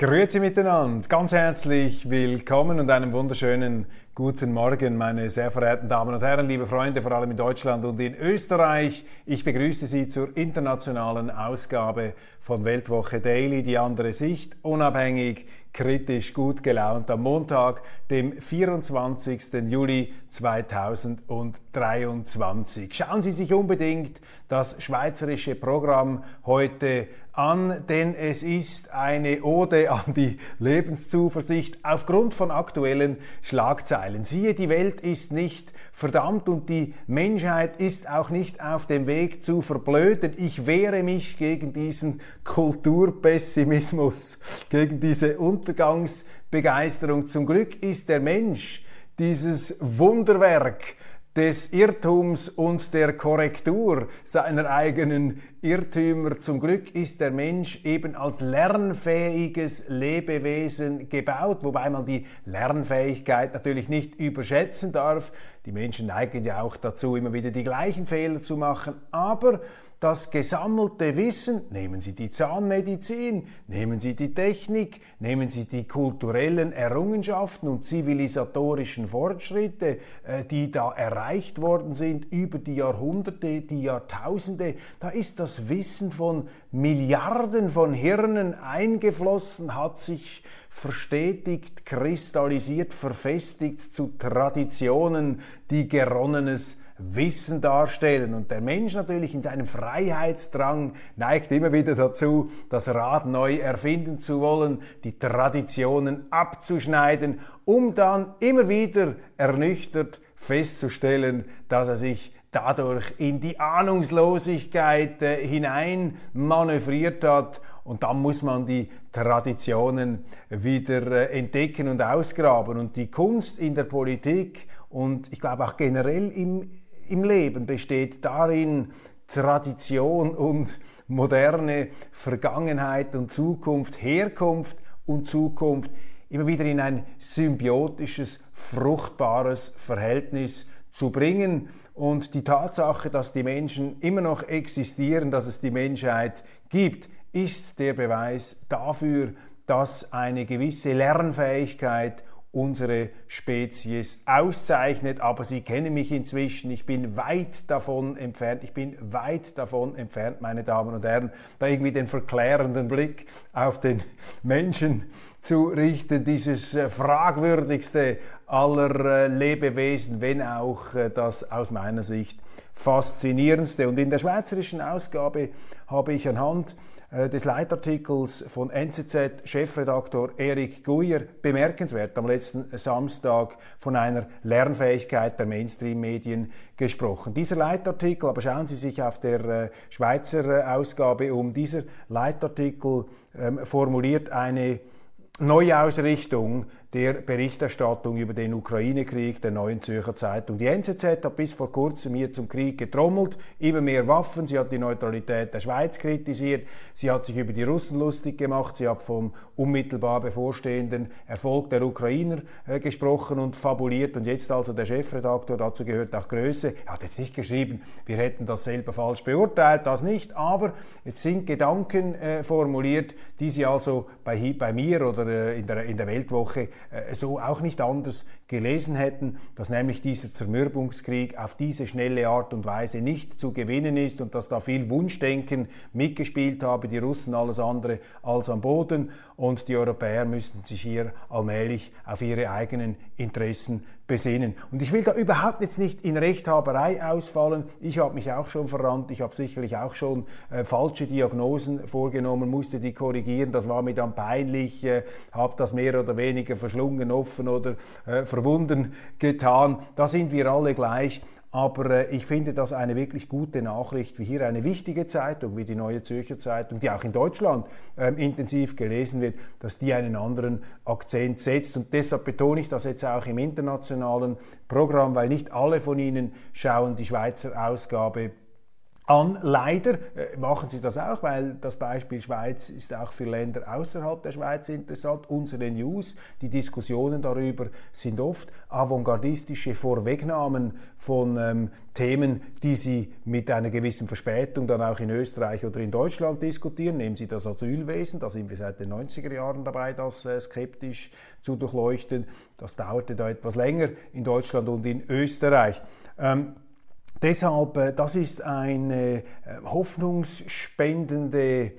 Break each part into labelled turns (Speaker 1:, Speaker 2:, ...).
Speaker 1: Grüezi miteinander, ganz herzlich willkommen und einen wunderschönen guten Morgen, meine sehr verehrten Damen und Herren, liebe Freunde, vor allem in Deutschland und in Österreich. Ich begrüße Sie zur internationalen Ausgabe von Weltwoche Daily, die andere Sicht, unabhängig, kritisch, gut gelaunt am Montag, dem 24. Juli 2023. Schauen Sie sich unbedingt das schweizerische Programm heute an, denn es ist eine Ode an die Lebenszuversicht aufgrund von aktuellen Schlagzeilen. Siehe, die Welt ist nicht verdammt und die Menschheit ist auch nicht auf dem Weg zu verblöden. Ich wehre mich gegen diesen Kulturpessimismus, gegen diese Untergangsbegeisterung. Zum Glück ist der Mensch dieses Wunderwerk, des Irrtums und der Korrektur seiner eigenen Irrtümer. Zum Glück ist der Mensch eben als lernfähiges Lebewesen gebaut, wobei man die Lernfähigkeit natürlich nicht überschätzen darf. Die Menschen neigen ja auch dazu, immer wieder die gleichen Fehler zu machen, aber das gesammelte Wissen, nehmen Sie die Zahnmedizin, nehmen Sie die Technik, nehmen Sie die kulturellen Errungenschaften und zivilisatorischen Fortschritte, äh, die da erreicht worden sind über die Jahrhunderte, die Jahrtausende, da ist das Wissen von Milliarden von Hirnen eingeflossen, hat sich verstetigt, kristallisiert, verfestigt zu Traditionen, die geronnenes Wissen darstellen. Und der Mensch natürlich in seinem Freiheitsdrang neigt immer wieder dazu, das Rad neu erfinden zu wollen, die Traditionen abzuschneiden, um dann immer wieder ernüchtert festzustellen, dass er sich dadurch in die Ahnungslosigkeit äh, hinein manövriert hat und dann muss man die Traditionen wieder äh, entdecken und ausgraben. Und die Kunst in der Politik und ich glaube auch generell im im Leben besteht darin, Tradition und moderne Vergangenheit und Zukunft, Herkunft und Zukunft immer wieder in ein symbiotisches, fruchtbares Verhältnis zu bringen. Und die Tatsache, dass die Menschen immer noch existieren, dass es die Menschheit gibt, ist der Beweis dafür, dass eine gewisse Lernfähigkeit unsere Spezies auszeichnet. Aber Sie kennen mich inzwischen. Ich bin weit davon entfernt. Ich bin weit davon entfernt, meine Damen und Herren, da irgendwie den verklärenden Blick auf den Menschen zu richten. Dieses äh, fragwürdigste aller äh, Lebewesen, wenn auch äh, das aus meiner Sicht faszinierendste. Und in der schweizerischen Ausgabe habe ich anhand des Leitartikels von NZZ-Chefredaktor Erik Guyer bemerkenswert am letzten Samstag von einer Lernfähigkeit der Mainstream-Medien gesprochen. Dieser Leitartikel, aber schauen Sie sich auf der äh, Schweizer äh, Ausgabe um, dieser Leitartikel ähm, formuliert eine Neuausrichtung der Berichterstattung über den Ukraine-Krieg der Neuen Zürcher Zeitung. Die NZZ hat bis vor kurzem hier zum Krieg getrommelt, immer mehr Waffen, sie hat die Neutralität der Schweiz kritisiert, sie hat sich über die Russen lustig gemacht, sie hat vom unmittelbar bevorstehenden Erfolg der Ukrainer äh, gesprochen und fabuliert. Und jetzt also der Chefredaktor, dazu gehört auch Größe, hat jetzt nicht geschrieben, wir hätten das selber falsch beurteilt, das nicht, aber jetzt sind Gedanken äh, formuliert, die sie also bei, bei mir oder äh, in, der, in der Weltwoche so auch nicht anders gelesen hätten, dass nämlich dieser Zermürbungskrieg auf diese schnelle Art und Weise nicht zu gewinnen ist und dass da viel Wunschdenken mitgespielt habe, die Russen alles andere als am Boden und die Europäer müssten sich hier allmählich auf ihre eigenen Interessen besinnen. Und ich will da überhaupt jetzt nicht in Rechthaberei ausfallen. Ich habe mich auch schon verrannt. Ich habe sicherlich auch schon äh, falsche Diagnosen vorgenommen, musste die korrigieren. Das war mir dann peinlich, äh, habe das mehr oder weniger verschlungen, offen oder äh, verwunden getan. Da sind wir alle gleich. Aber äh, ich finde das eine wirklich gute Nachricht, wie hier eine wichtige Zeitung, wie die Neue Zürcher Zeitung, die auch in Deutschland ähm, intensiv gelesen wird, dass die einen anderen Akzent setzt. Und deshalb betone ich das jetzt auch im internationalen Programm, weil nicht alle von Ihnen schauen die Schweizer Ausgabe an. Leider äh, machen sie das auch, weil das Beispiel Schweiz ist auch für Länder außerhalb der Schweiz interessant. Unsere News, die Diskussionen darüber sind oft avantgardistische Vorwegnahmen von ähm, Themen, die sie mit einer gewissen Verspätung dann auch in Österreich oder in Deutschland diskutieren. Nehmen Sie das Asylwesen, da sind wir seit den 90er Jahren dabei, das äh, skeptisch zu durchleuchten. Das dauerte da etwas länger in Deutschland und in Österreich. Ähm, Deshalb, äh, das ist eine äh, hoffnungsspendende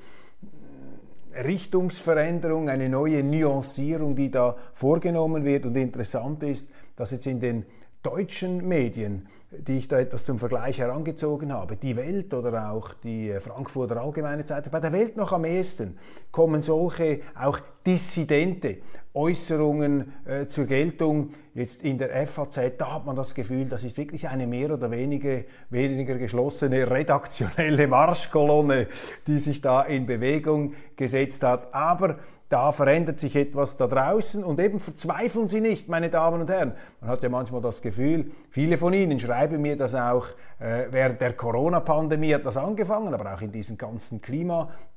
Speaker 1: äh, Richtungsveränderung, eine neue Nuancierung, die da vorgenommen wird. Und interessant ist, dass jetzt in den deutschen Medien, die ich da etwas zum Vergleich herangezogen habe, die Welt oder auch die Frankfurter Allgemeine Zeitung, bei der Welt noch am ehesten kommen solche auch dissidente Äußerungen äh, zur Geltung. Jetzt in der FAZ, da hat man das Gefühl, das ist wirklich eine mehr oder weniger, weniger geschlossene redaktionelle Marschkolonne, die sich da in Bewegung gesetzt hat. Aber da verändert sich etwas da draußen und eben verzweifeln Sie nicht, meine Damen und Herren. Man hat ja manchmal das Gefühl, viele von Ihnen schreiben mir das auch, äh, während der Corona-Pandemie hat das angefangen, aber auch in diesen ganzen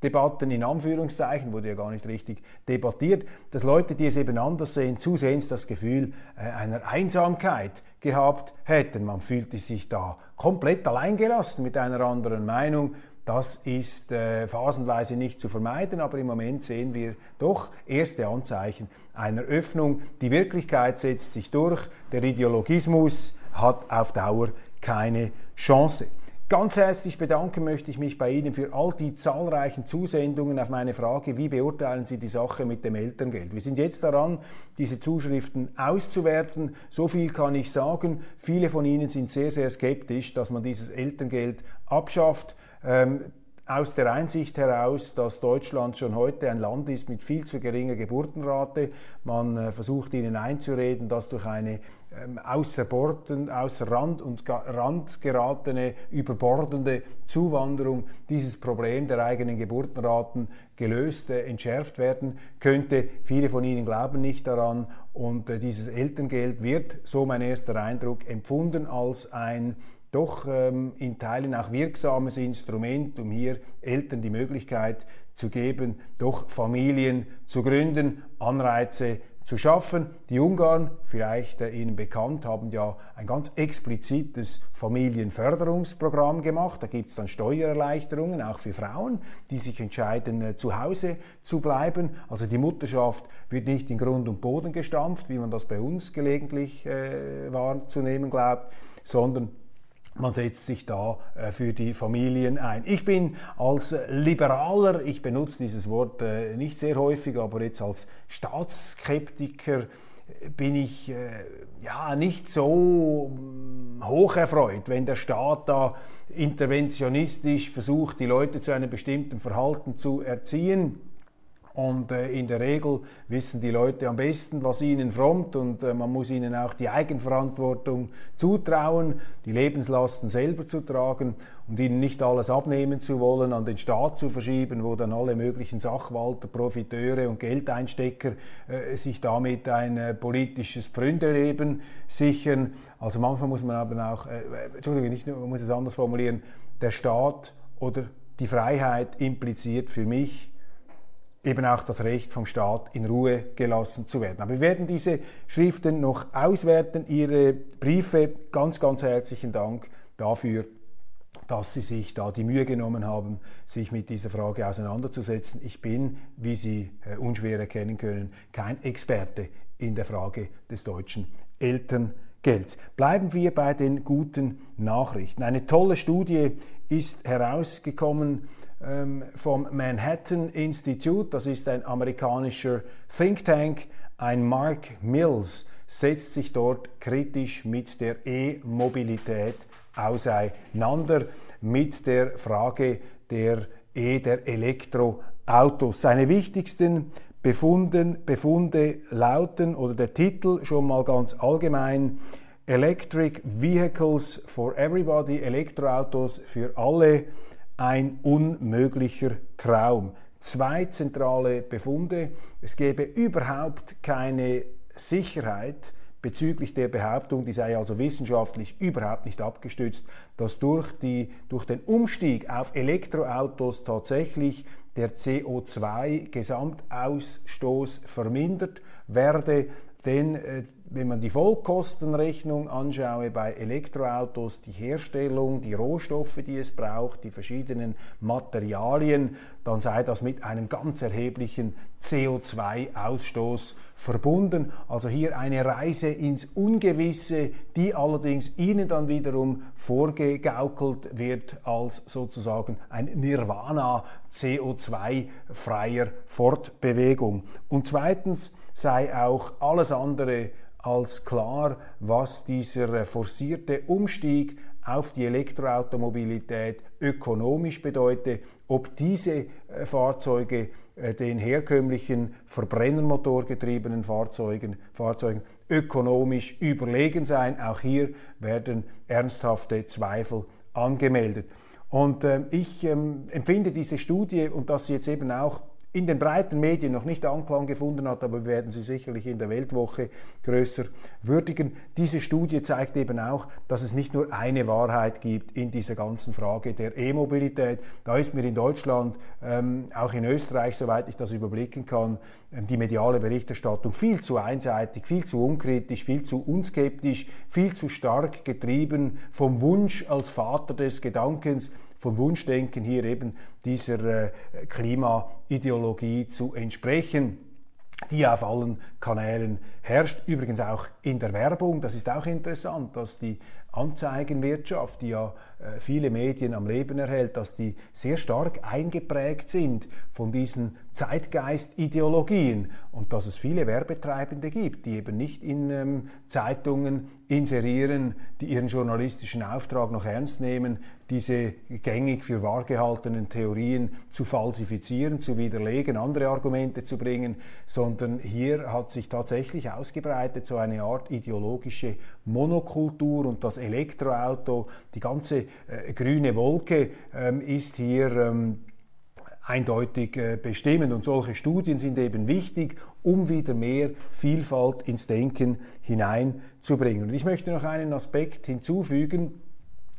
Speaker 1: Klimadebatten in Anführungszeichen wurde ja gar nicht richtig debattiert, dass Leute, die es eben anders sehen, zusehends das Gefühl äh, einer Einsamkeit gehabt hätten. Man fühlte sich da komplett alleingelassen mit einer anderen Meinung das ist äh, phasenweise nicht zu vermeiden, aber im Moment sehen wir doch erste Anzeichen einer Öffnung. Die Wirklichkeit setzt sich durch, der Ideologismus hat auf Dauer keine Chance. Ganz herzlich bedanken möchte ich mich bei Ihnen für all die zahlreichen Zusendungen auf meine Frage, wie beurteilen Sie die Sache mit dem Elterngeld. Wir sind jetzt daran, diese Zuschriften auszuwerten. So viel kann ich sagen. Viele von Ihnen sind sehr, sehr skeptisch, dass man dieses Elterngeld abschafft. Ähm, aus der Einsicht heraus, dass Deutschland schon heute ein Land ist mit viel zu geringer Geburtenrate. Man äh, versucht ihnen einzureden, dass durch eine ähm, außer, Borden, außer Rand und Rand geratene, überbordende Zuwanderung dieses Problem der eigenen Geburtenraten gelöst, äh, entschärft werden könnte. Viele von Ihnen glauben nicht daran und äh, dieses Elterngeld wird, so mein erster Eindruck, empfunden als ein doch ähm, in Teilen auch wirksames Instrument, um hier Eltern die Möglichkeit zu geben, doch Familien zu gründen, Anreize zu schaffen. Die Ungarn, vielleicht äh, Ihnen bekannt, haben ja ein ganz explizites Familienförderungsprogramm gemacht. Da gibt es dann Steuererleichterungen, auch für Frauen, die sich entscheiden, äh, zu Hause zu bleiben. Also die Mutterschaft wird nicht in Grund und Boden gestampft, wie man das bei uns gelegentlich äh, wahrzunehmen glaubt, sondern man setzt sich da äh, für die Familien ein. Ich bin als Liberaler, ich benutze dieses Wort äh, nicht sehr häufig, aber jetzt als Staatsskeptiker äh, bin ich ja nicht so mm, hoch erfreut, wenn der Staat da interventionistisch versucht, die Leute zu einem bestimmten Verhalten zu erziehen. Und äh, in der Regel wissen die Leute am besten, was ihnen frommt und äh, man muss ihnen auch die Eigenverantwortung zutrauen, die Lebenslasten selber zu tragen und ihnen nicht alles abnehmen zu wollen, an den Staat zu verschieben, wo dann alle möglichen Sachwalter, Profiteure und Geldeinstecker äh, sich damit ein äh, politisches Pfründeleben sichern. Also manchmal muss man aber auch, äh, Entschuldigung, nicht nur, man muss es anders formulieren, der Staat oder die Freiheit impliziert für mich, eben auch das Recht vom Staat in Ruhe gelassen zu werden. Aber wir werden diese Schriften noch auswerten, Ihre Briefe. Ganz, ganz herzlichen Dank dafür, dass Sie sich da die Mühe genommen haben, sich mit dieser Frage auseinanderzusetzen. Ich bin, wie Sie äh, unschwer erkennen können, kein Experte in der Frage des deutschen Elterngelds. Bleiben wir bei den guten Nachrichten. Eine tolle Studie ist herausgekommen vom Manhattan Institute, das ist ein amerikanischer Think Tank, ein Mark Mills setzt sich dort kritisch mit der E-Mobilität auseinander, mit der Frage der E, der Elektroautos. Seine wichtigsten Befunden, Befunde lauten oder der Titel schon mal ganz allgemein Electric Vehicles for Everybody, Elektroautos für alle, ein unmöglicher Traum. Zwei zentrale Befunde. Es gäbe überhaupt keine Sicherheit bezüglich der Behauptung, die sei also wissenschaftlich überhaupt nicht abgestützt, dass durch, die, durch den Umstieg auf Elektroautos tatsächlich der CO2-Gesamtausstoß vermindert werde, denn äh, wenn man die Vollkostenrechnung anschaue bei Elektroautos, die Herstellung, die Rohstoffe, die es braucht, die verschiedenen Materialien, dann sei das mit einem ganz erheblichen CO2-Ausstoß verbunden. Also hier eine Reise ins Ungewisse, die allerdings Ihnen dann wiederum vorgegaukelt wird als sozusagen ein Nirvana CO2-freier Fortbewegung. Und zweitens sei auch alles andere als klar, was dieser forcierte Umstieg auf die Elektroautomobilität ökonomisch bedeutet, ob diese äh, Fahrzeuge äh, den herkömmlichen Verbrennermotorgetriebenen Fahrzeugen, Fahrzeugen ökonomisch überlegen sein. Auch hier werden ernsthafte Zweifel angemeldet. Und äh, ich ähm, empfinde diese Studie und dass sie jetzt eben auch in den breiten Medien noch nicht Anklang gefunden hat, aber wir werden sie sicherlich in der Weltwoche größer würdigen. Diese Studie zeigt eben auch, dass es nicht nur eine Wahrheit gibt in dieser ganzen Frage der E-Mobilität. Da ist mir in Deutschland, ähm, auch in Österreich, soweit ich das überblicken kann, ähm, die mediale Berichterstattung viel zu einseitig, viel zu unkritisch, viel zu unskeptisch, viel zu stark getrieben vom Wunsch als Vater des Gedankens, vom Wunschdenken hier eben dieser äh, Klimaideologie zu entsprechen die auf allen Kanälen herrscht. Übrigens auch in der Werbung. Das ist auch interessant, dass die Anzeigenwirtschaft, die ja viele Medien am Leben erhält, dass die sehr stark eingeprägt sind von diesen Zeitgeistideologien und dass es viele Werbetreibende gibt, die eben nicht in ähm, Zeitungen inserieren, die ihren journalistischen Auftrag noch ernst nehmen, diese gängig für wahr gehaltenen Theorien zu falsifizieren, zu widerlegen, andere Argumente zu bringen, sondern hier hat sich tatsächlich ausgebreitet so eine Art ideologische Monokultur und das Elektroauto, die ganze äh, grüne Wolke ähm, ist hier ähm, eindeutig äh, bestimmen. Und solche Studien sind eben wichtig, um wieder mehr Vielfalt ins Denken hineinzubringen. Und ich möchte noch einen Aspekt hinzufügen,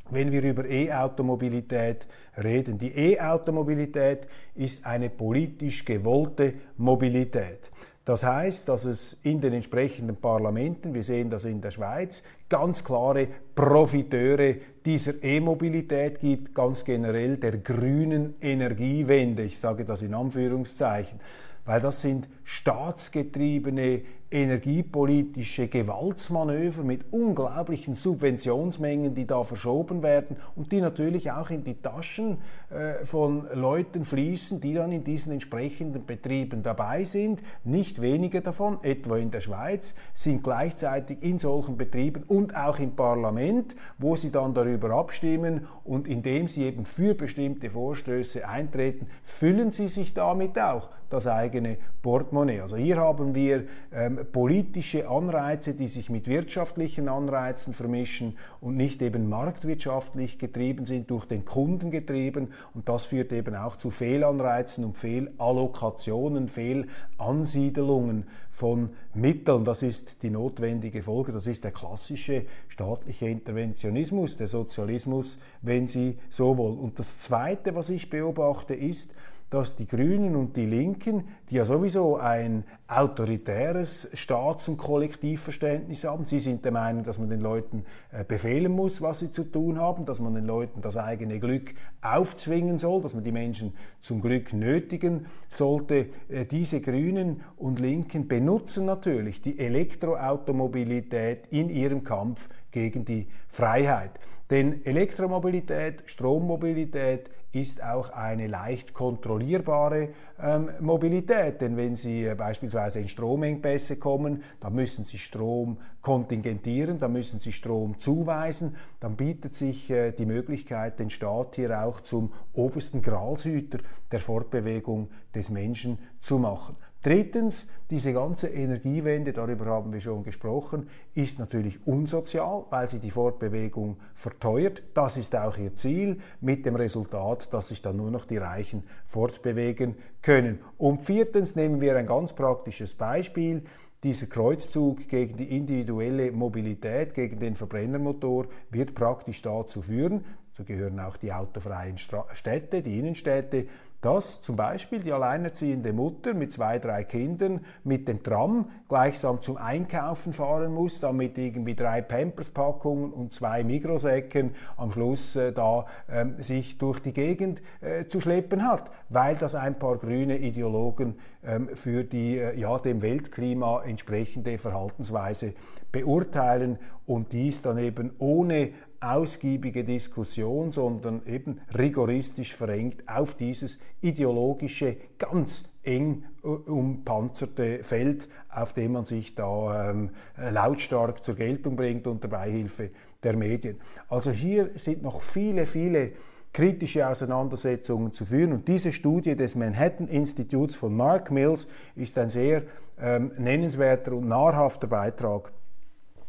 Speaker 1: wenn wir über E-Automobilität reden. Die E-Automobilität ist eine politisch gewollte Mobilität. Das heißt, dass es in den entsprechenden Parlamenten, wir sehen das in der Schweiz, ganz klare Profiteure dieser E-Mobilität gibt, ganz generell der grünen Energiewende. Ich sage das in Anführungszeichen, weil das sind staatsgetriebene energiepolitische Gewaltsmanöver mit unglaublichen Subventionsmengen, die da verschoben werden und die natürlich auch in die Taschen äh, von Leuten fließen, die dann in diesen entsprechenden Betrieben dabei sind. Nicht wenige davon, etwa in der Schweiz, sind gleichzeitig in solchen Betrieben und auch im Parlament, wo sie dann darüber abstimmen und indem sie eben für bestimmte Vorstöße eintreten, füllen sie sich damit auch das eigene Portemonnaie. Also hier haben wir ähm, politische Anreize, die sich mit wirtschaftlichen Anreizen vermischen und nicht eben marktwirtschaftlich getrieben sind, durch den Kunden getrieben. Und das führt eben auch zu Fehlanreizen und Fehlallokationen, Fehlansiedelungen von Mitteln. Das ist die notwendige Folge. Das ist der klassische staatliche Interventionismus, der Sozialismus, wenn Sie so wollen. Und das Zweite, was ich beobachte, ist, dass die Grünen und die Linken, die ja sowieso ein autoritäres Staats- und Kollektivverständnis haben, sie sind der Meinung, dass man den Leuten äh, befehlen muss, was sie zu tun haben, dass man den Leuten das eigene Glück aufzwingen soll, dass man die Menschen zum Glück nötigen sollte. Äh, diese Grünen und Linken benutzen natürlich die Elektroautomobilität in ihrem Kampf gegen die Freiheit. Denn Elektromobilität, Strommobilität ist auch eine leicht kontrollierbare ähm, Mobilität. Denn wenn Sie äh, beispielsweise in Stromengpässe kommen, dann müssen Sie Strom kontingentieren, dann müssen Sie Strom zuweisen, dann bietet sich äh, die Möglichkeit, den Staat hier auch zum obersten Gralshüter der Fortbewegung des Menschen zu machen. Drittens, diese ganze Energiewende, darüber haben wir schon gesprochen, ist natürlich unsozial, weil sie die Fortbewegung verteuert. Das ist auch ihr Ziel, mit dem Resultat, dass sich dann nur noch die Reichen fortbewegen können. Und viertens nehmen wir ein ganz praktisches Beispiel. Dieser Kreuzzug gegen die individuelle Mobilität, gegen den Verbrennermotor, wird praktisch dazu führen, so gehören auch die autofreien Städte, die Innenstädte, dass zum Beispiel die alleinerziehende Mutter mit zwei, drei Kindern mit dem Tram gleichsam zum Einkaufen fahren muss, damit irgendwie drei Pampers-Packungen und zwei Mikrosäcken am Schluss äh, da äh, sich durch die Gegend äh, zu schleppen hat, weil das ein paar grüne Ideologen ähm, für die äh, ja, dem Weltklima entsprechende Verhaltensweise beurteilen und dies dann eben ohne ausgiebige Diskussion, sondern eben rigoristisch verengt auf dieses ideologische, ganz eng äh, umpanzerte Feld, auf dem man sich da ähm, lautstark zur Geltung bringt unter Beihilfe der Medien. Also hier sind noch viele, viele kritische Auseinandersetzungen zu führen. Und diese Studie des Manhattan Instituts von Mark Mills ist ein sehr ähm, nennenswerter und nahrhafter Beitrag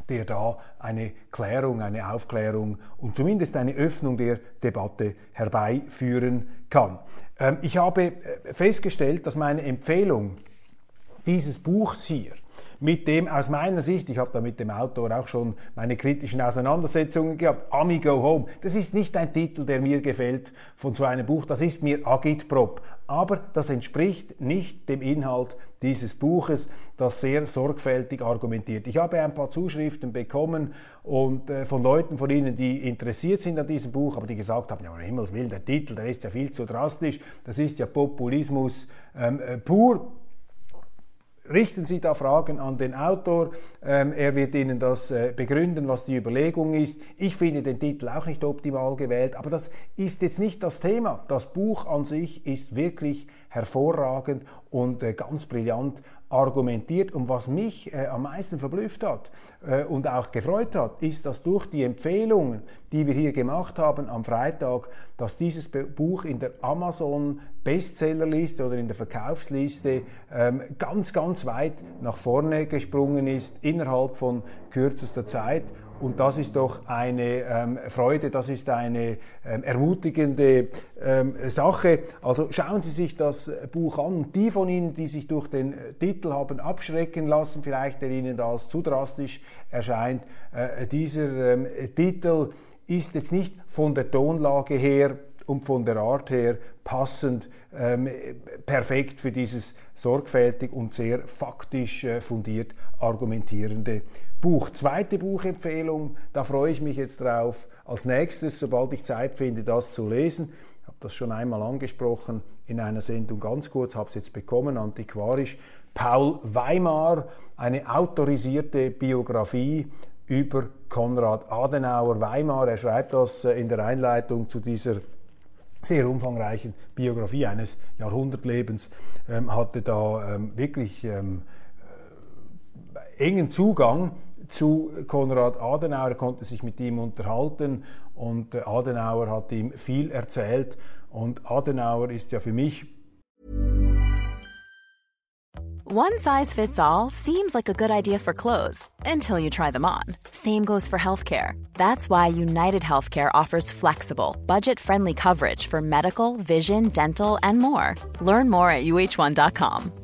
Speaker 1: der da eine Klärung, eine Aufklärung und zumindest eine Öffnung der Debatte herbeiführen kann. Ähm, ich habe äh, festgestellt, dass meine Empfehlung dieses Buchs hier mit dem aus meiner Sicht, ich habe da mit dem Autor auch schon meine kritischen Auseinandersetzungen gehabt, Ami Go Home, das ist nicht ein Titel, der mir gefällt von so einem Buch, das ist mir Agitprop, aber das entspricht nicht dem Inhalt dieses Buches, das sehr sorgfältig argumentiert. Ich habe ein paar Zuschriften bekommen und äh, von Leuten von Ihnen, die interessiert sind an diesem Buch, aber die gesagt haben, ja, um Himmels Willen, der Titel, der ist ja viel zu drastisch, das ist ja Populismus ähm, äh, pur richten Sie da Fragen an den Autor. Ähm, er wird Ihnen das äh, begründen, was die Überlegung ist. Ich finde den Titel auch nicht optimal gewählt, aber das ist jetzt nicht das Thema. Das Buch an sich ist wirklich hervorragend und äh, ganz brillant argumentiert. Und was mich äh, am meisten verblüfft hat äh, und auch gefreut hat, ist, dass durch die Empfehlungen, die wir hier gemacht haben am Freitag, dass dieses Buch in der Amazon Bestsellerliste oder in der Verkaufsliste ähm, ganz, ganz weit nach vorne gesprungen ist innerhalb von kürzester Zeit. Und das ist doch eine ähm, Freude, das ist eine ähm, ermutigende ähm, Sache. Also schauen Sie sich das Buch an. Die von Ihnen, die sich durch den Titel haben abschrecken lassen, vielleicht der Ihnen da als zu drastisch erscheint, äh, dieser ähm, Titel ist jetzt nicht von der Tonlage her und von der Art her passend ähm, perfekt für dieses sorgfältig und sehr faktisch äh, fundiert argumentierende Buch. Zweite Buchempfehlung, da freue ich mich jetzt drauf, als nächstes, sobald ich Zeit finde, das zu lesen. Ich habe das schon einmal angesprochen in einer Sendung ganz kurz, habe es jetzt bekommen, antiquarisch. Paul Weimar, eine autorisierte Biografie über Konrad Adenauer. Weimar, er schreibt das äh, in der Einleitung zu dieser sehr umfangreichen Biografie eines Jahrhundertlebens, ähm, hatte da ähm, wirklich ähm, äh, engen Zugang zu Konrad Adenauer, er konnte sich mit ihm unterhalten und Adenauer hat ihm viel erzählt und Adenauer ist ja für mich
Speaker 2: One size fits all seems like a good idea for clothes until you try them on. Same goes for healthcare. That's why United Healthcare offers flexible, budget-friendly coverage for medical, vision, dental and more. Learn more at uh1.com.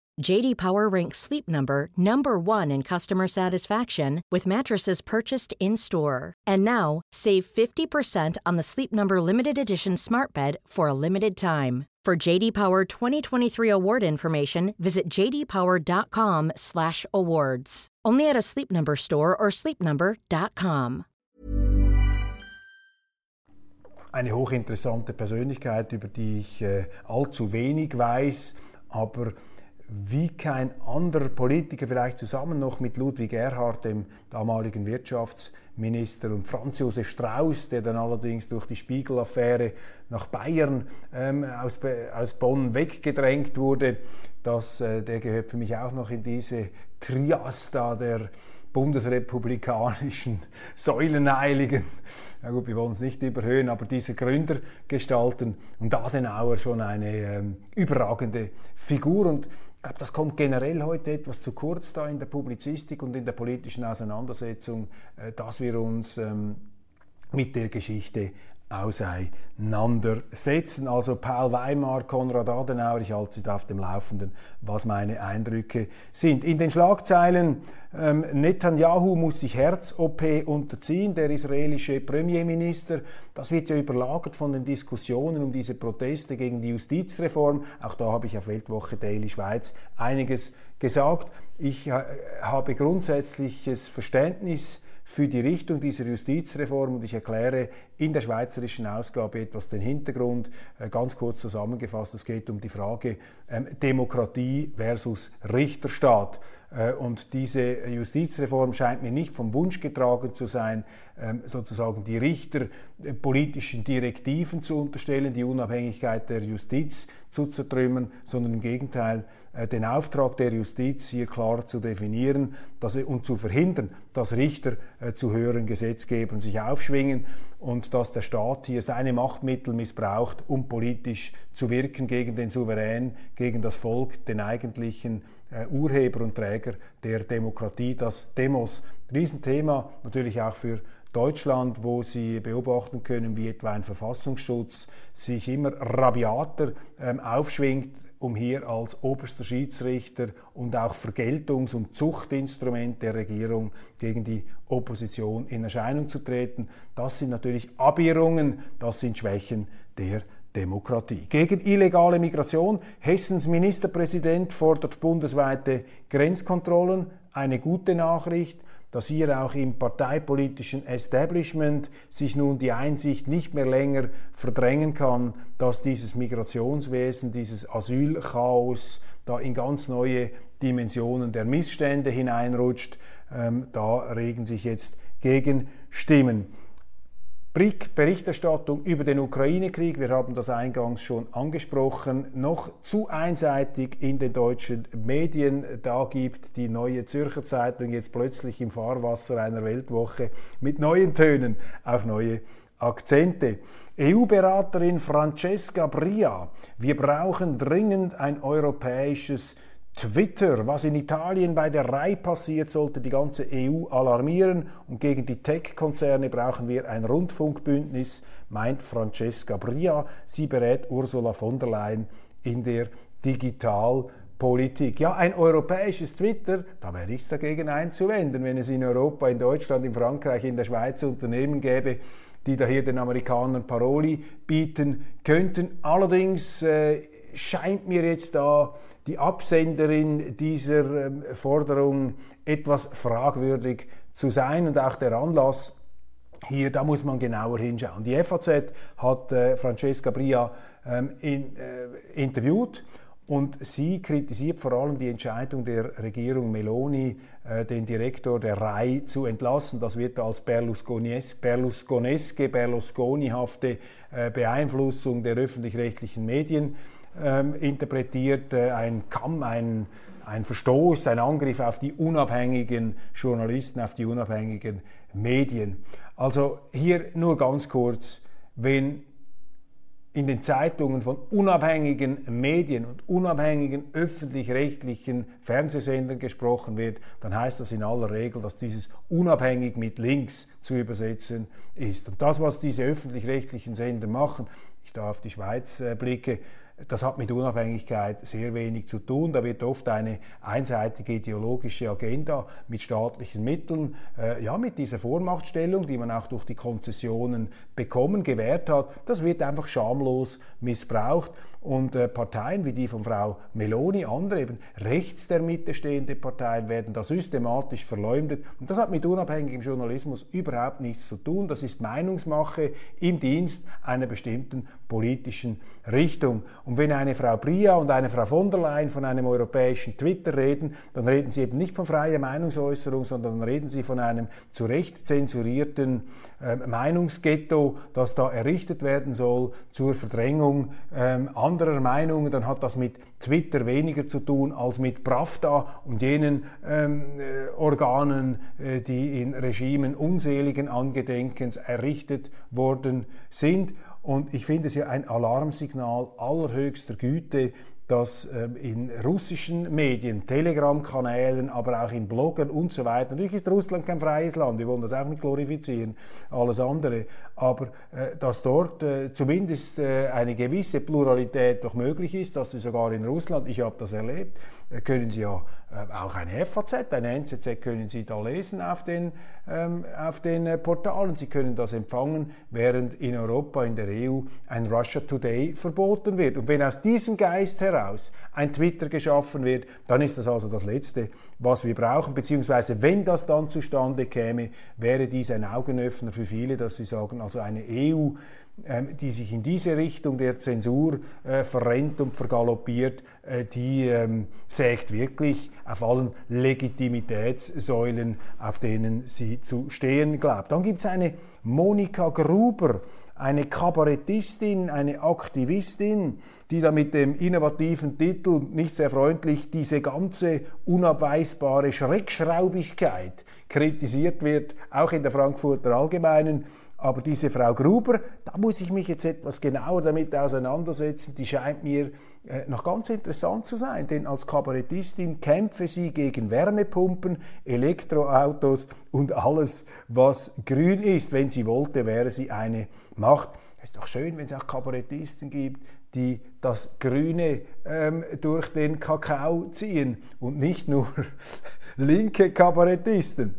Speaker 3: JD Power ranks Sleep Number number 1 in customer satisfaction with mattresses purchased in-store. And now, save 50% on the Sleep Number limited edition Smart Bed for a limited time. For JD Power 2023 award information, visit jdpower.com/awards. Only at a Sleep Number store or sleepnumber.com.
Speaker 1: Eine hochinteressante Persönlichkeit, über die ich äh, allzu wenig weiß, aber wie kein anderer Politiker, vielleicht zusammen noch mit Ludwig Erhard, dem damaligen Wirtschaftsminister, und Franz Josef Strauß, der dann allerdings durch die Spiegel-Affäre nach Bayern ähm, aus, aus Bonn weggedrängt wurde. Das, äh, der gehört für mich auch noch in diese Trias da der bundesrepublikanischen Säulenheiligen. Ja gut, wir wollen es nicht überhöhen, aber diese Gründer gestalten und Adenauer schon eine ähm, überragende Figur und ich glaube, das kommt generell heute etwas zu kurz da in der Publizistik und in der politischen Auseinandersetzung, äh, dass wir uns ähm, mit der Geschichte auseinandersetzen. Also Paul Weimar, Konrad Adenauer, ich halte Sie auf dem Laufenden, was meine Eindrücke sind. In den Schlagzeilen ähm, Netanyahu muss sich Herz-OP unterziehen, der israelische Premierminister. Das wird ja überlagert von den Diskussionen um diese Proteste gegen die Justizreform. Auch da habe ich auf Weltwoche Daily Schweiz einiges gesagt. Ich äh, habe grundsätzliches Verständnis für die Richtung dieser Justizreform und ich erkläre in der schweizerischen Ausgabe etwas den Hintergrund. Äh, ganz kurz zusammengefasst, es geht um die Frage ähm, Demokratie versus Richterstaat. Äh, und diese Justizreform scheint mir nicht vom Wunsch getragen zu sein, ähm, sozusagen die Richter äh, politischen Direktiven zu unterstellen, die Unabhängigkeit der Justiz zu zertrümmern, sondern im Gegenteil den Auftrag der Justiz hier klar zu definieren dass, und zu verhindern, dass Richter zu höheren Gesetzgebern sich aufschwingen und dass der Staat hier seine Machtmittel missbraucht, um politisch zu wirken gegen den Souverän, gegen das Volk, den eigentlichen äh, Urheber und Träger der Demokratie, das Demos. Riesenthema natürlich auch für Deutschland, wo Sie beobachten können, wie etwa ein Verfassungsschutz sich immer rabiater ähm, aufschwingt, um hier als oberster Schiedsrichter und auch Vergeltungs- und Zuchtinstrument der Regierung gegen die Opposition in Erscheinung zu treten. Das sind natürlich Abirrungen, das sind Schwächen der Demokratie. Gegen illegale Migration. Hessens Ministerpräsident fordert bundesweite Grenzkontrollen. Eine gute Nachricht, dass hier auch im parteipolitischen Establishment sich nun die Einsicht nicht mehr länger verdrängen kann, dass dieses Migrationswesen, dieses Asylchaos da in ganz neue Dimensionen der Missstände hineinrutscht. Ähm, da regen sich jetzt Gegenstimmen. Berichterstattung über den Ukraine-Krieg, wir haben das eingangs schon angesprochen, noch zu einseitig in den deutschen Medien. Da gibt die neue Zürcher Zeitung jetzt plötzlich im Fahrwasser einer Weltwoche mit neuen Tönen auf neue Akzente. EU-Beraterin Francesca Bria, wir brauchen dringend ein europäisches Twitter, was in Italien bei der RAI passiert, sollte die ganze EU alarmieren und gegen die Tech-Konzerne brauchen wir ein Rundfunkbündnis, meint Francesca Bria. Sie berät Ursula von der Leyen in der Digitalpolitik. Ja, ein europäisches Twitter, da wäre nichts dagegen einzuwenden, wenn es in Europa, in Deutschland, in Frankreich, in der Schweiz Unternehmen gäbe, die da hier den Amerikanern Paroli bieten könnten. Allerdings äh, scheint mir jetzt da die Absenderin dieser ähm, Forderung etwas fragwürdig zu sein und auch der Anlass hier, da muss man genauer hinschauen. Die FAZ hat äh, Francesca Bria ähm, in, äh, interviewt und sie kritisiert vor allem die Entscheidung der Regierung Meloni, äh, den Direktor der RAI zu entlassen. Das wird als Berlusconeske, Berlusconihafte äh, Beeinflussung der öffentlich-rechtlichen Medien ähm, interpretiert, äh, ein Kamm, ein, ein Verstoß, ein Angriff auf die unabhängigen Journalisten, auf die unabhängigen Medien. Also hier nur ganz kurz, wenn in den Zeitungen von unabhängigen Medien und unabhängigen öffentlich-rechtlichen Fernsehsendern gesprochen wird, dann heißt das in aller Regel, dass dieses unabhängig mit Links zu übersetzen ist. Und das, was diese öffentlich-rechtlichen Sender machen, ich da auf die Schweiz äh, blicke, das hat mit Unabhängigkeit sehr wenig zu tun. Da wird oft eine einseitige ideologische Agenda mit staatlichen Mitteln, äh, ja, mit dieser Vormachtstellung, die man auch durch die Konzessionen bekommen, gewährt hat, das wird einfach schamlos missbraucht. Und äh, Parteien wie die von Frau Meloni, andere eben rechts der Mitte stehende Parteien, werden da systematisch verleumdet. Und das hat mit unabhängigem Journalismus überhaupt nichts zu tun. Das ist Meinungsmache im Dienst einer bestimmten politischen Richtung. Und wenn eine Frau Bria und eine Frau von der Leyen von einem europäischen Twitter reden, dann reden sie eben nicht von freier Meinungsäußerung, sondern reden sie von einem zu Recht zensurierten Meinungsghetto, das da errichtet werden soll zur Verdrängung äh, anderer Meinungen. Dann hat das mit Twitter weniger zu tun als mit Pravda und jenen ähm, äh, Organen, äh, die in Regimen unseligen Angedenkens errichtet worden sind. Und ich finde es ja ein Alarmsignal allerhöchster Güte, dass ähm, in russischen Medien, Telegram-Kanälen, aber auch in Bloggern und so weiter, natürlich ist Russland kein freies Land, wir wollen das auch nicht glorifizieren, alles andere, aber äh, dass dort äh, zumindest äh, eine gewisse Pluralität doch möglich ist, dass sie sogar in Russland, ich habe das erlebt, können Sie ja äh, auch eine FAZ, eine NZZ können Sie da lesen auf den, ähm, auf den äh, Portalen. Sie können das empfangen, während in Europa, in der EU ein Russia Today verboten wird. Und wenn aus diesem Geist heraus ein Twitter geschaffen wird, dann ist das also das Letzte, was wir brauchen. Beziehungsweise, wenn das dann zustande käme, wäre dies ein Augenöffner für viele, dass sie sagen, also eine EU, die sich in diese Richtung der Zensur äh, verrennt und vergaloppiert, äh, die ähm, sägt wirklich auf allen Legitimitätssäulen, auf denen sie zu stehen glaubt. Dann gibt es eine Monika Gruber, eine Kabarettistin, eine Aktivistin, die da mit dem innovativen Titel nicht sehr freundlich diese ganze unabweisbare Schreckschraubigkeit kritisiert wird, auch in der Frankfurter Allgemeinen aber diese Frau Gruber, da muss ich mich jetzt etwas genauer damit auseinandersetzen, die scheint mir äh, noch ganz interessant zu sein, denn als Kabarettistin kämpfe sie gegen Wärmepumpen, Elektroautos und alles, was grün ist. Wenn sie wollte, wäre sie eine Macht. Es ist doch schön, wenn es auch Kabarettisten gibt, die das Grüne ähm, durch den Kakao ziehen und nicht nur linke Kabarettisten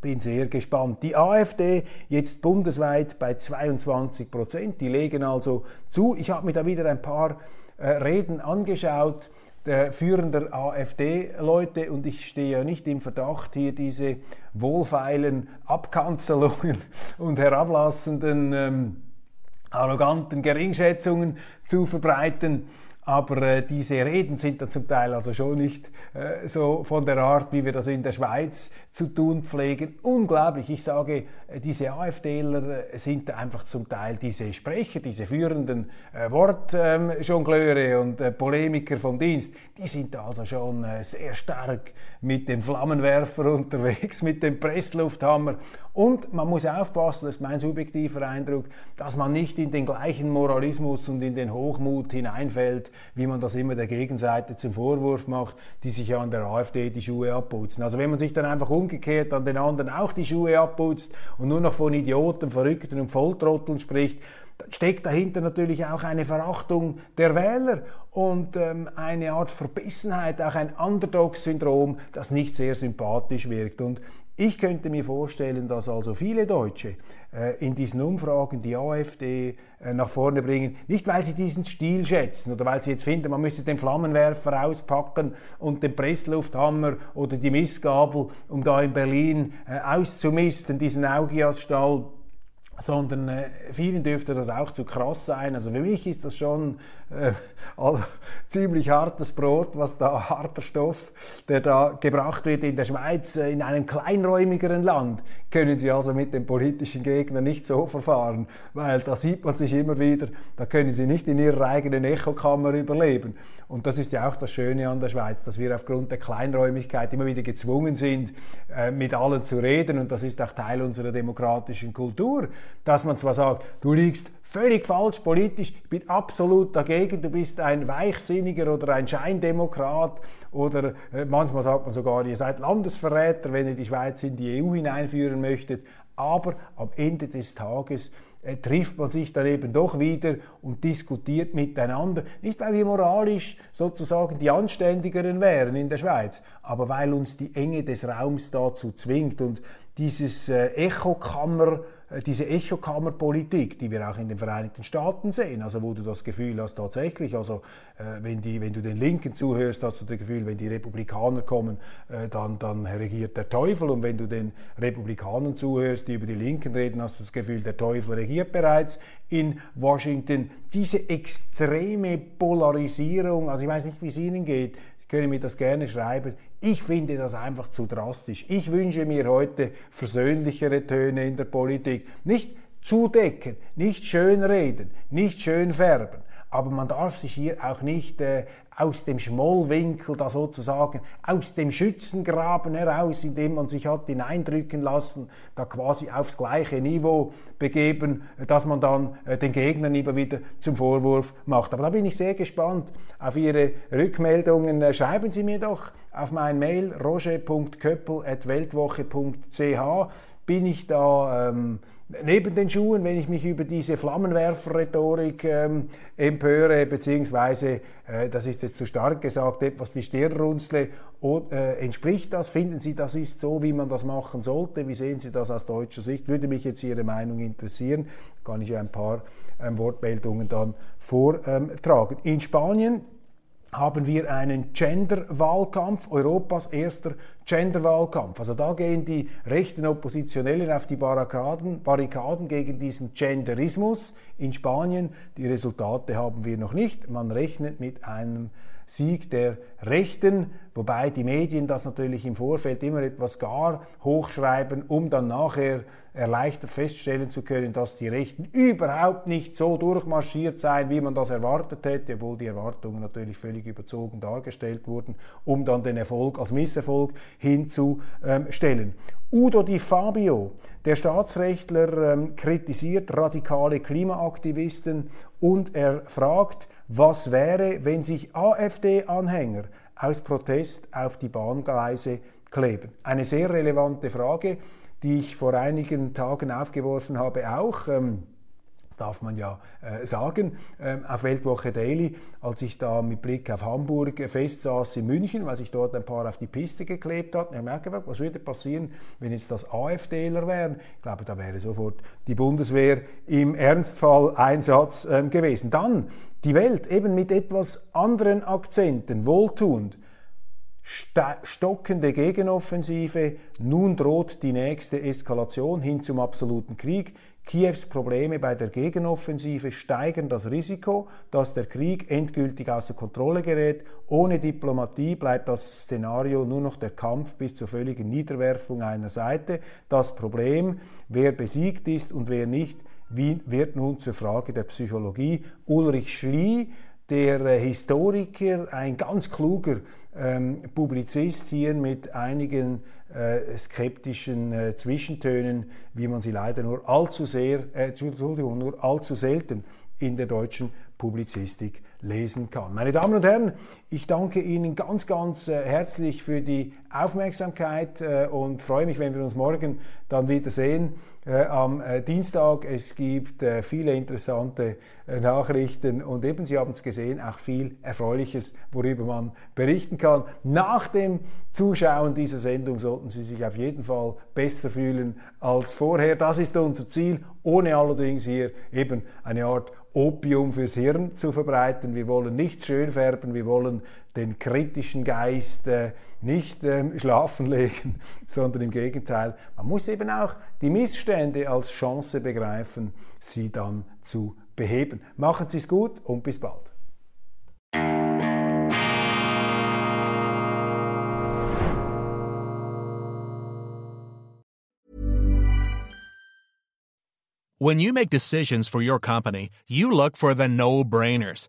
Speaker 1: bin sehr gespannt. Die AfD jetzt bundesweit bei 22 Prozent. Die legen also zu. Ich habe mir da wieder ein paar äh, Reden angeschaut der führender AfD-Leute und ich stehe ja nicht im Verdacht, hier diese wohlfeilen Abkanzelungen und herablassenden, ähm, arroganten Geringschätzungen zu verbreiten. Aber äh, diese Reden sind dann zum Teil also schon nicht äh, so von der Art, wie wir das in der Schweiz zu tun pflegen. Unglaublich. Ich sage, äh, diese AfDler äh, sind einfach zum Teil diese Sprecher, diese führenden äh, Wortjongleure ähm, und äh, Polemiker vom Dienst. Die sind also schon sehr stark mit dem Flammenwerfer unterwegs, mit dem Presslufthammer. Und man muss aufpassen, das ist mein subjektiver Eindruck, dass man nicht in den gleichen Moralismus und in den Hochmut hineinfällt, wie man das immer der Gegenseite zum Vorwurf macht, die sich ja an der AfD die Schuhe abputzen. Also wenn man sich dann einfach umgekehrt an den anderen auch die Schuhe abputzt und nur noch von Idioten, Verrückten und Volltrotteln spricht, steckt dahinter natürlich auch eine Verachtung der Wähler und ähm, eine Art Verbissenheit, auch ein Underdog-Syndrom, das nicht sehr sympathisch wirkt. Und ich könnte mir vorstellen, dass also viele Deutsche äh, in diesen Umfragen die AfD äh, nach vorne bringen, nicht weil sie diesen Stil schätzen oder weil sie jetzt finden, man müsse den Flammenwerfer auspacken und den Presslufthammer oder die Missgabel, um da in Berlin äh, auszumisten, diesen Augiasstall sondern äh, vielen dürfte das auch zu krass sein. Also für mich ist das schon äh, ziemlich hartes Brot, was da harter Stoff, der da gebracht wird in der Schweiz, äh, in einem kleinräumigeren Land, können Sie also mit den politischen Gegnern nicht so verfahren, weil da sieht man sich immer wieder, da können Sie nicht in Ihrer eigenen Echokammer überleben. Und das ist ja auch das Schöne an der Schweiz, dass wir aufgrund der Kleinräumigkeit immer wieder gezwungen sind, äh, mit allen zu reden. Und das ist auch Teil unserer demokratischen Kultur, dass man zwar sagt, du liegst völlig falsch politisch, ich bin absolut dagegen, du bist ein Weichsinniger oder ein Scheindemokrat oder äh, manchmal sagt man sogar, ihr seid Landesverräter, wenn ihr die Schweiz in die EU hineinführen möchtet. Aber am Ende des Tages äh, trifft man sich dann eben doch wieder und diskutiert miteinander. Nicht, weil wir moralisch sozusagen die Anständigeren wären in der Schweiz, aber weil uns die Enge des Raums dazu zwingt und dieses äh, Echokammer diese Echokammerpolitik, die wir auch in den Vereinigten Staaten sehen, also wo du das Gefühl hast tatsächlich, also äh, wenn, die, wenn du den Linken zuhörst, hast du das Gefühl, wenn die Republikaner kommen, äh, dann, dann regiert der Teufel und wenn du den Republikanern zuhörst, die über die Linken reden, hast du das Gefühl, der Teufel regiert bereits in Washington. Diese extreme Polarisierung, also ich weiß nicht, wie es Ihnen geht, Sie können mir das gerne schreiben. Ich finde das einfach zu drastisch. Ich wünsche mir heute versöhnlichere Töne in der Politik. Nicht zudecken, nicht schönreden, nicht schön färben. Aber man darf sich hier auch nicht äh, aus dem Schmollwinkel, da sozusagen aus dem Schützengraben heraus, in dem man sich hat hineindrücken lassen, da quasi aufs gleiche Niveau begeben, dass man dann äh, den Gegnern immer wieder zum Vorwurf macht. Aber da bin ich sehr gespannt auf Ihre Rückmeldungen. Äh, schreiben Sie mir doch auf mein Mail roger.köppel.weltwoche.ch. Bin ich da ähm, neben den Schuhen, wenn ich mich über diese Flammenwerfer-Rhetorik ähm, empöre, beziehungsweise, äh, das ist jetzt zu stark gesagt, etwas die Stirn runzle, äh, entspricht das? Finden Sie, das ist so, wie man das machen sollte? Wie sehen Sie das aus deutscher Sicht? Würde mich jetzt Ihre Meinung interessieren. Kann ich ein paar ähm, Wortmeldungen dann vortragen. In Spanien haben wir einen Gender-Wahlkampf, Europas erster Gender-Wahlkampf. Also da gehen die rechten Oppositionellen auf die Barrikaden, Barrikaden gegen diesen Genderismus in Spanien. Die Resultate haben wir noch nicht. Man rechnet mit einem Sieg der Rechten, wobei die Medien das natürlich im Vorfeld immer etwas gar hochschreiben, um dann nachher erleichtert feststellen zu können, dass die Rechten überhaupt nicht so durchmarschiert seien, wie man das erwartet hätte, obwohl die Erwartungen natürlich völlig überzogen dargestellt wurden, um dann den Erfolg als Misserfolg hinzustellen. Udo Di Fabio, der Staatsrechtler, ähm, kritisiert radikale Klimaaktivisten und er fragt, was wäre, wenn sich AfD-Anhänger aus Protest auf die Bahngleise kleben? Eine sehr relevante Frage, die ich vor einigen Tagen aufgeworfen habe, auch. Ähm, darf man ja äh, sagen, ähm, auf Weltwoche Daily, als ich da mit Blick auf Hamburg festsaß in München, weil sich dort ein paar auf die Piste geklebt hat. Ich merke, was würde passieren, wenn jetzt das AfDler wären? Ich glaube, da wäre sofort die Bundeswehr im Ernstfall Einsatz ähm, gewesen. Dann die Welt eben mit etwas anderen Akzenten, wohltuend stockende Gegenoffensive, nun droht die nächste Eskalation hin zum absoluten Krieg. Kiews Probleme bei der Gegenoffensive steigern das Risiko, dass der Krieg endgültig außer Kontrolle gerät. Ohne Diplomatie bleibt das Szenario nur noch der Kampf bis zur völligen Niederwerfung einer Seite. Das Problem, wer besiegt ist und wer nicht, wird nun zur Frage der Psychologie. Ulrich Schlie, der äh, Historiker, ein ganz kluger ähm, Publizist hier mit einigen äh, skeptischen äh, Zwischentönen, wie man sie leider nur allzu sehr, äh, nur allzu selten in der deutschen Publizistik lesen kann. Meine Damen und Herren, ich danke Ihnen ganz, ganz äh, herzlich für die Aufmerksamkeit äh, und freue mich, wenn wir uns morgen dann wieder sehen äh, am Dienstag. Es gibt viele interessante Nachrichten und eben, Sie haben es gesehen, auch viel Erfreuliches, worüber man berichten kann. Nach dem Zuschauen dieser Sendung sollten Sie sich auf jeden Fall besser fühlen als vorher. Das ist unser Ziel, ohne allerdings hier eben eine Art Opium fürs Hirn zu verbreiten. Wir wollen nichts schön färben, wir wollen den kritischen Geist nicht ähm, schlafen legen, sondern im Gegenteil. Man muss eben auch die Missstände als Chance begreifen, sie dann zu beheben. Machen Sie es gut und bis bald.
Speaker 4: When you make decisions for your company, you look for the no-brainers.